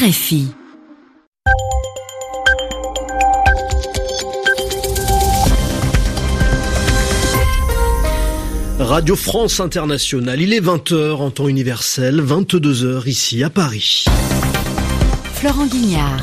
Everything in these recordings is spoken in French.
RFI. Radio France Internationale, il est 20h en temps universel, 22h ici à Paris. Florent Guignard.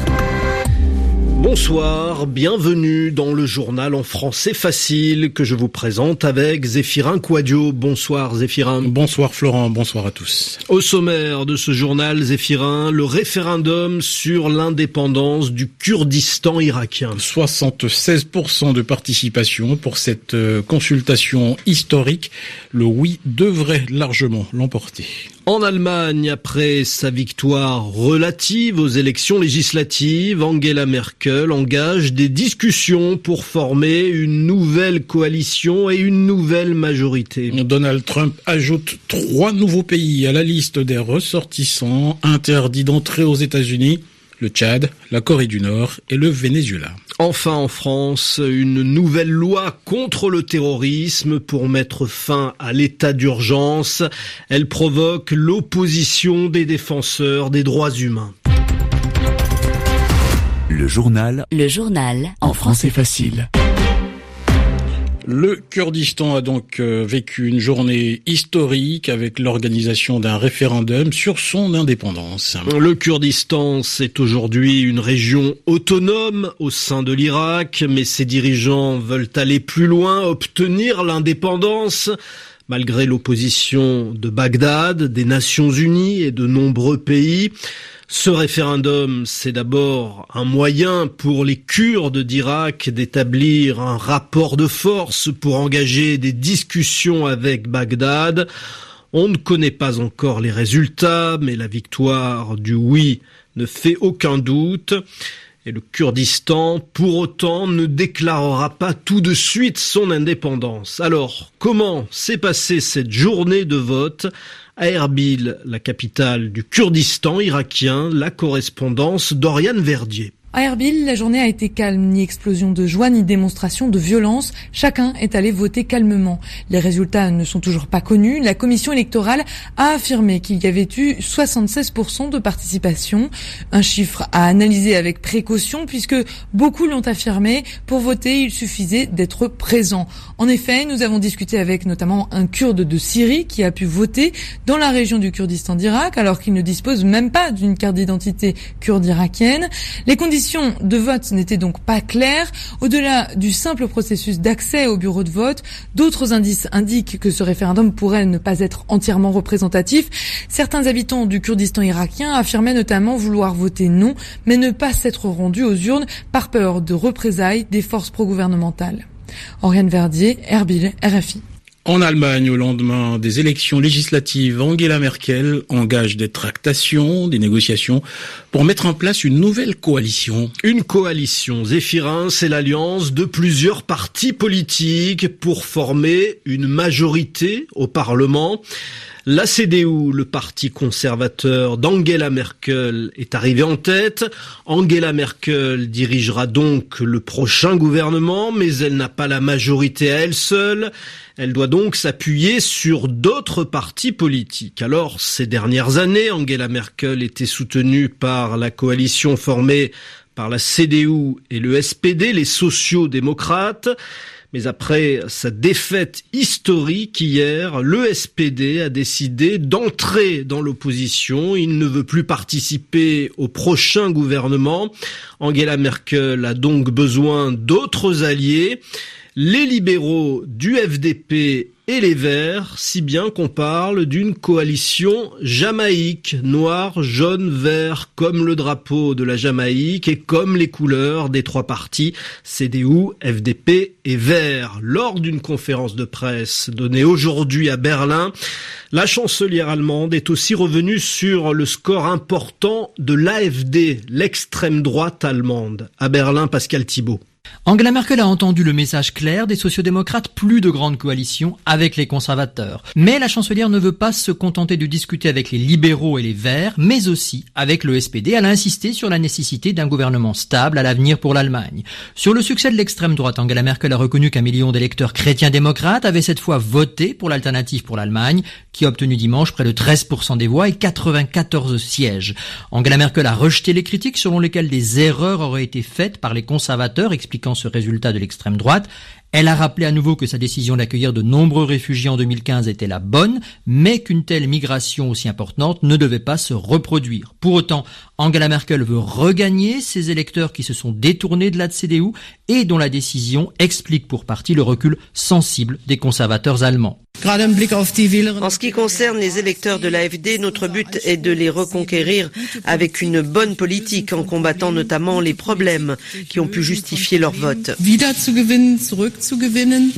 Bonsoir, bienvenue dans le journal en français facile que je vous présente avec Zéphirin Quadio. Bonsoir Zéphirin. Bonsoir Florent, bonsoir à tous. Au sommaire de ce journal Zéphirin, le référendum sur l'indépendance du Kurdistan irakien. 76% de participation pour cette euh, consultation historique. Le oui devrait largement l'emporter. En Allemagne, après sa victoire relative aux élections législatives, Angela Merkel engage des discussions pour former une nouvelle coalition et une nouvelle majorité. Donald Trump ajoute trois nouveaux pays à la liste des ressortissants interdits d'entrer aux États-Unis le Tchad, la Corée du Nord et le Venezuela. Enfin en France, une nouvelle loi contre le terrorisme pour mettre fin à l'état d'urgence. Elle provoque l'opposition des défenseurs des droits humains. Le journal. Le journal. En français facile. Le Kurdistan a donc euh, vécu une journée historique avec l'organisation d'un référendum sur son indépendance. Le Kurdistan, c'est aujourd'hui une région autonome au sein de l'Irak, mais ses dirigeants veulent aller plus loin, obtenir l'indépendance. Malgré l'opposition de Bagdad, des Nations Unies et de nombreux pays, ce référendum, c'est d'abord un moyen pour les Kurdes d'Irak d'établir un rapport de force pour engager des discussions avec Bagdad. On ne connaît pas encore les résultats, mais la victoire du oui ne fait aucun doute. Et le Kurdistan, pour autant, ne déclarera pas tout de suite son indépendance. Alors, comment s'est passée cette journée de vote? À Erbil, la capitale du Kurdistan irakien, la correspondance d'Oriane Verdier. À Erbil, la journée a été calme, ni explosion de joie, ni démonstration de violence. Chacun est allé voter calmement. Les résultats ne sont toujours pas connus. La commission électorale a affirmé qu'il y avait eu 76% de participation. Un chiffre à analyser avec précaution puisque beaucoup l'ont affirmé. Pour voter, il suffisait d'être présent. En effet, nous avons discuté avec notamment un kurde de Syrie qui a pu voter dans la région du Kurdistan d'Irak alors qu'il ne dispose même pas d'une carte d'identité kurde irakienne. Les conditions de vote n'était donc pas claire. Au-delà du simple processus d'accès au bureau de vote, d'autres indices indiquent que ce référendum pourrait ne pas être entièrement représentatif. Certains habitants du Kurdistan irakien affirmaient notamment vouloir voter non, mais ne pas s'être rendus aux urnes par peur de représailles des forces pro-gouvernementales. Verdier, Erbil, RFI. En Allemagne, au lendemain des élections législatives, Angela Merkel engage des tractations, des négociations pour mettre en place une nouvelle coalition. Une coalition, Zéphirin, c'est l'alliance de plusieurs partis politiques pour former une majorité au Parlement. La CDU, le parti conservateur d'Angela Merkel, est arrivé en tête. Angela Merkel dirigera donc le prochain gouvernement, mais elle n'a pas la majorité à elle seule. Elle doit donc s'appuyer sur d'autres partis politiques. Alors, ces dernières années, Angela Merkel était soutenue par la coalition formée par la CDU et le SPD, les sociaux-démocrates. Mais après sa défaite historique hier, le SPD a décidé d'entrer dans l'opposition. Il ne veut plus participer au prochain gouvernement. Angela Merkel a donc besoin d'autres alliés les libéraux du FDP et les Verts, si bien qu'on parle d'une coalition jamaïque, noir, jaune, vert, comme le drapeau de la Jamaïque et comme les couleurs des trois partis, CDU, FDP et Vert. Lors d'une conférence de presse donnée aujourd'hui à Berlin, la chancelière allemande est aussi revenue sur le score important de l'AFD, l'extrême droite allemande. À Berlin, Pascal Thibault. Angela Merkel a entendu le message clair des sociodémocrates, plus de grande coalition avec les conservateurs. Mais la chancelière ne veut pas se contenter de discuter avec les libéraux et les verts, mais aussi avec le SPD. Elle a insisté sur la nécessité d'un gouvernement stable à l'avenir pour l'Allemagne. Sur le succès de l'extrême droite, Angela Merkel a reconnu qu'un million d'électeurs chrétiens démocrates avaient cette fois voté pour l'alternative pour l'Allemagne, qui a obtenu dimanche près de 13% des voix et 94 sièges. Angela Merkel a rejeté les critiques selon lesquelles des erreurs auraient été faites par les conservateurs, expliquant ce résultat de l'extrême droite. Elle a rappelé à nouveau que sa décision d'accueillir de nombreux réfugiés en 2015 était la bonne, mais qu'une telle migration aussi importante ne devait pas se reproduire. Pour autant, Angela Merkel veut regagner ses électeurs qui se sont détournés de la CDU et dont la décision explique pour partie le recul sensible des conservateurs allemands. En ce qui concerne les électeurs de l'AFD, notre but est de les reconquérir avec une bonne politique en combattant notamment les problèmes qui ont pu justifier leur vote.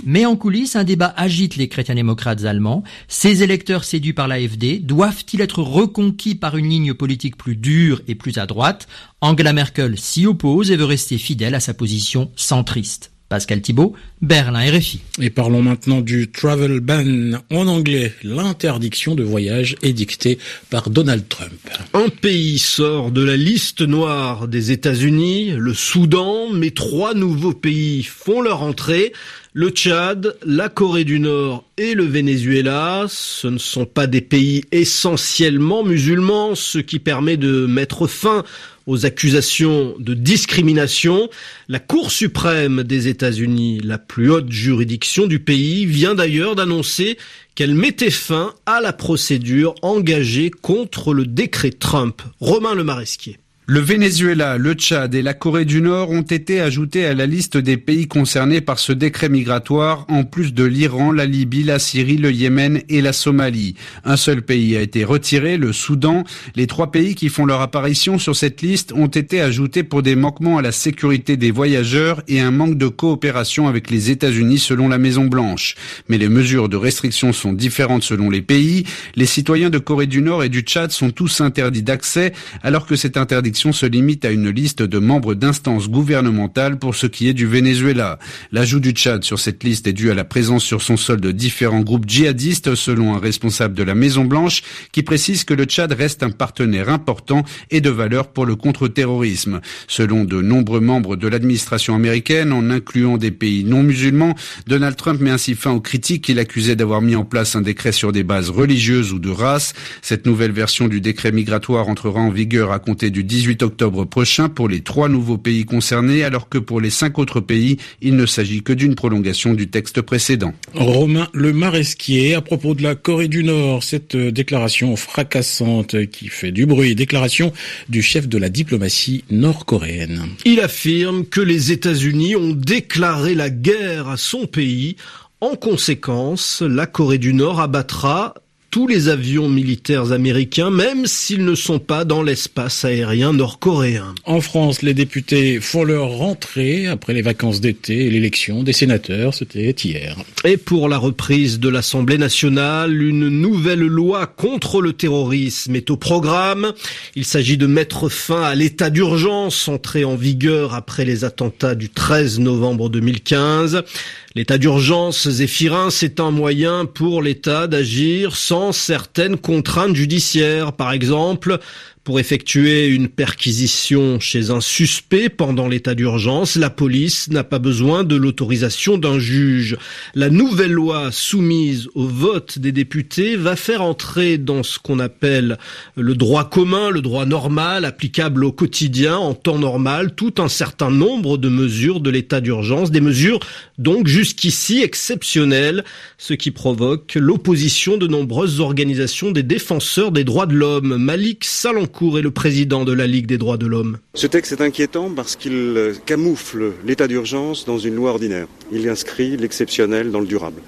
Mais en coulisses, un débat agite les chrétiens démocrates allemands. Ces électeurs séduits par l'AFD doivent-ils être reconquis par une ligne politique plus dure et plus à droite? Angela Merkel s'y oppose et veut rester fidèle à sa position centriste. Pascal Thibault, Berlin RFI. Et parlons maintenant du travel ban en anglais, l'interdiction de voyage édictée par Donald Trump. Un pays sort de la liste noire des États-Unis, le Soudan, mais trois nouveaux pays font leur entrée. Le Tchad, la Corée du Nord et le Venezuela, ce ne sont pas des pays essentiellement musulmans, ce qui permet de mettre fin aux accusations de discrimination. La Cour suprême des États-Unis, la plus haute juridiction du pays, vient d'ailleurs d'annoncer qu'elle mettait fin à la procédure engagée contre le décret Trump. Romain Le Maresquier. Le Venezuela, le Tchad et la Corée du Nord ont été ajoutés à la liste des pays concernés par ce décret migratoire, en plus de l'Iran, la Libye, la Syrie, le Yémen et la Somalie. Un seul pays a été retiré, le Soudan. Les trois pays qui font leur apparition sur cette liste ont été ajoutés pour des manquements à la sécurité des voyageurs et un manque de coopération avec les États-Unis selon la Maison Blanche. Mais les mesures de restriction sont différentes selon les pays. Les citoyens de Corée du Nord et du Tchad sont tous interdits d'accès, alors que cette interdiction se limite à une liste de membres d'instances gouvernementales pour ce qui est du Venezuela. L'ajout du Tchad sur cette liste est dû à la présence sur son sol de différents groupes djihadistes, selon un responsable de la Maison Blanche, qui précise que le Tchad reste un partenaire important et de valeur pour le contre-terrorisme. Selon de nombreux membres de l'administration américaine, en incluant des pays non musulmans, Donald Trump met ainsi fin aux critiques qu'il accusait d'avoir mis en place un décret sur des bases religieuses ou de race. Cette nouvelle version du décret migratoire entrera en vigueur à compter du 18 octobre prochain pour les trois nouveaux pays concernés, alors que pour les cinq autres pays, il ne s'agit que d'une prolongation du texte précédent. Romain Le Maresquier, à propos de la Corée du Nord, cette déclaration fracassante qui fait du bruit, déclaration du chef de la diplomatie nord-coréenne. Il affirme que les États-Unis ont déclaré la guerre à son pays. En conséquence, la Corée du Nord abattra tous les avions militaires américains, même s'ils ne sont pas dans l'espace aérien nord-coréen. En France, les députés font leur rentrée après les vacances d'été et l'élection des sénateurs, c'était hier. Et pour la reprise de l'Assemblée nationale, une nouvelle loi contre le terrorisme est au programme. Il s'agit de mettre fin à l'état d'urgence entré en vigueur après les attentats du 13 novembre 2015. L'état d'urgence Zéphirin, c'est un moyen pour l'État d'agir sans certaines contraintes judiciaires. Par exemple, pour effectuer une perquisition chez un suspect pendant l'état d'urgence, la police n'a pas besoin de l'autorisation d'un juge. La nouvelle loi soumise au vote des députés va faire entrer dans ce qu'on appelle le droit commun, le droit normal, applicable au quotidien, en temps normal, tout un certain nombre de mesures de l'état d'urgence, des mesures donc jusqu'ici exceptionnelles, ce qui provoque l'opposition de nombreuses organisations des défenseurs des droits de l'homme. Malik Salankou est le président de la Ligue des droits de l'homme. Ce texte est inquiétant parce qu'il camoufle l'état d'urgence dans une loi ordinaire. Il inscrit l'exceptionnel dans le durable.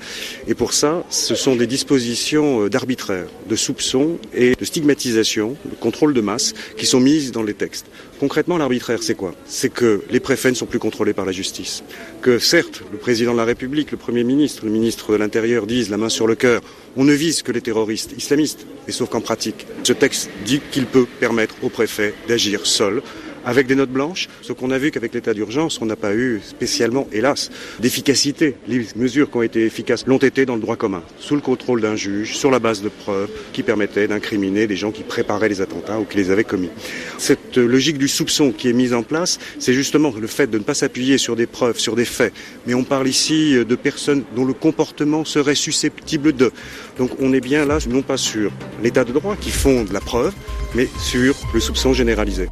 Et pour ça, ce sont des dispositions d'arbitraire, de soupçon et de stigmatisation, de contrôle de masse qui sont mises dans les textes. Concrètement, l'arbitraire, c'est quoi? C'est que les préfets ne sont plus contrôlés par la justice. Que certes, le président de la République, le Premier ministre, le ministre de l'Intérieur disent la main sur le cœur, on ne vise que les terroristes islamistes. Et sauf qu'en pratique, ce texte dit qu'il peut permettre au préfet d'agir seul avec des notes blanches. Ce qu'on a vu qu'avec l'état d'urgence, on n'a pas eu spécialement, hélas, d'efficacité. Les mesures qui ont été efficaces l'ont été dans le droit commun, sous le contrôle d'un juge, sur la base de preuves qui permettaient d'incriminer des gens qui préparaient les attentats ou qui les avaient commis. Cette logique du soupçon qui est mise en place, c'est justement le fait de ne pas s'appuyer sur des preuves, sur des faits. Mais on parle ici de personnes dont le comportement serait susceptible de. Donc on est bien là, non pas sur l'état de droit qui fonde la preuve, mais sur le soupçon généralisé.